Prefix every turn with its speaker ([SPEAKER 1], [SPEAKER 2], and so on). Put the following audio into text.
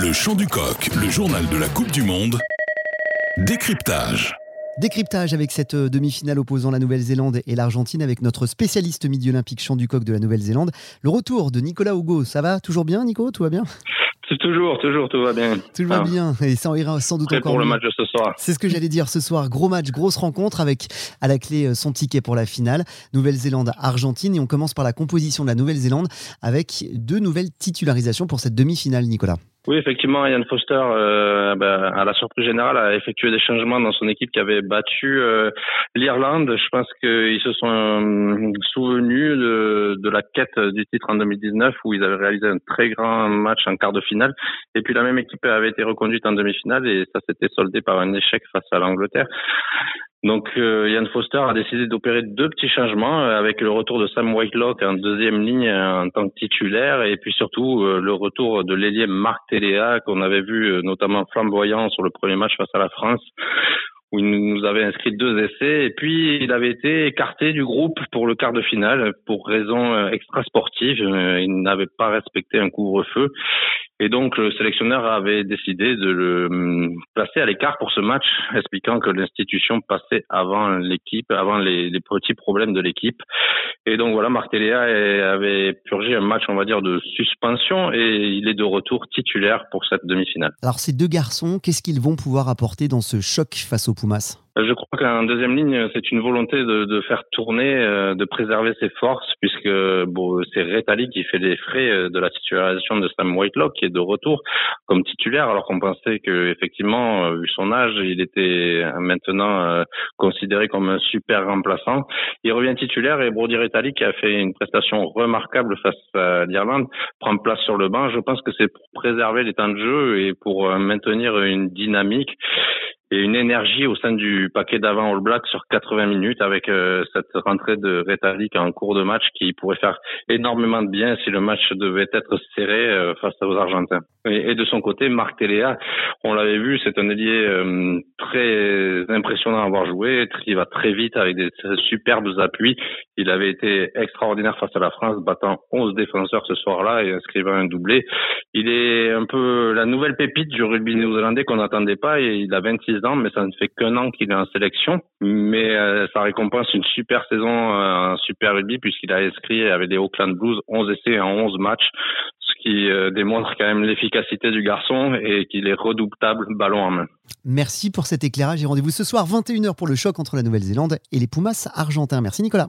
[SPEAKER 1] Le chant du coq, le journal de la Coupe du Monde. Décryptage.
[SPEAKER 2] Décryptage avec cette euh, demi-finale opposant la Nouvelle-Zélande et l'Argentine avec notre spécialiste midi olympique chant du coq de la Nouvelle-Zélande. Le retour de Nicolas Hugo, ça va toujours bien Nico? Tout va bien?
[SPEAKER 3] Toujours, toujours, tout va bien.
[SPEAKER 2] Tout va bien, et ça ira sans doute
[SPEAKER 3] Prêt
[SPEAKER 2] encore
[SPEAKER 3] pour le match de ce soir.
[SPEAKER 2] C'est ce que j'allais dire ce soir. Gros match, grosse rencontre avec à la clé euh, son ticket pour la finale. Nouvelle-Zélande-Argentine. Et on commence par la composition de la Nouvelle-Zélande avec deux nouvelles titularisations pour cette demi-finale, Nicolas.
[SPEAKER 3] Oui, effectivement, Ian Foster, euh, ben, à la surprise générale, a effectué des changements dans son équipe qui avait battu euh, l'Irlande. Je pense qu'ils se sont euh, souvenus de, de la quête du titre en 2019 où ils avaient réalisé un très grand match en quart de finale. Et puis la même équipe avait été reconduite en demi-finale et ça s'était soldé par un échec face à l'Angleterre. Donc euh, Ian Foster a décidé d'opérer deux petits changements euh, avec le retour de Sam Whitelock en deuxième ligne en tant que titulaire et puis surtout euh, le retour de l'ailier Marc Téléa qu'on avait vu euh, notamment flamboyant sur le premier match face à la France où il nous avait inscrit deux essais et puis il avait été écarté du groupe pour le quart de finale pour raisons euh, extrasportives. Euh, Il n'avait pas respecté un couvre-feu et donc le sélectionneur avait décidé de le hum, placer à l'écart pour ce match, expliquant que l'institution passait avant l'équipe, avant les, les petits problèmes de l'équipe. Et donc voilà, Marc avait purgé un match, on va dire, de suspension et il est de retour titulaire pour cette demi-finale.
[SPEAKER 2] Alors ces deux garçons, qu'est-ce qu'ils vont pouvoir apporter dans ce choc face aux Pumas?
[SPEAKER 3] Je crois qu'en deuxième ligne, c'est une volonté de, de faire tourner, euh, de préserver ses forces, puisque bon, c'est Retali qui fait les frais euh, de la titularisation de Sam Whitelock, qui est de retour comme titulaire, alors qu'on pensait que effectivement, euh, vu son âge, il était maintenant considéré comme un super remplaçant. Il revient titulaire et Brody Retali, qui a fait une prestation remarquable face à l'Irlande, prend place sur le banc. Je pense que c'est pour préserver les temps de jeu et pour maintenir une dynamique et une énergie au sein du paquet d'avant All Black sur 80 minutes avec euh, cette rentrée de Retalik en cours de match qui pourrait faire énormément de bien si le match devait être serré euh, face aux Argentins. Et, et, de son côté, Marc Téléa, on l'avait vu, c'est un ailier euh, très impressionnant à avoir joué, il va très vite avec des superbes appuis. Il avait été extraordinaire face à la France, battant 11 défenseurs ce soir-là et inscrivant un doublé. Il est un peu la nouvelle pépite du rugby néo-zélandais qu'on n'attendait pas et il a 26 ans, mais ça ne fait qu'un an qu'il est en sélection. Mais euh, ça récompense une super saison euh, en super rugby puisqu'il a inscrit avec les Auckland Blues 11 essais en 11 matchs, qui euh, démontre quand même l'efficacité du garçon et qu'il est redoutable ballon en main.
[SPEAKER 2] Merci pour cet éclairage et rendez-vous ce soir 21h pour le choc entre la Nouvelle-Zélande et les Pumas argentins. Merci Nicolas.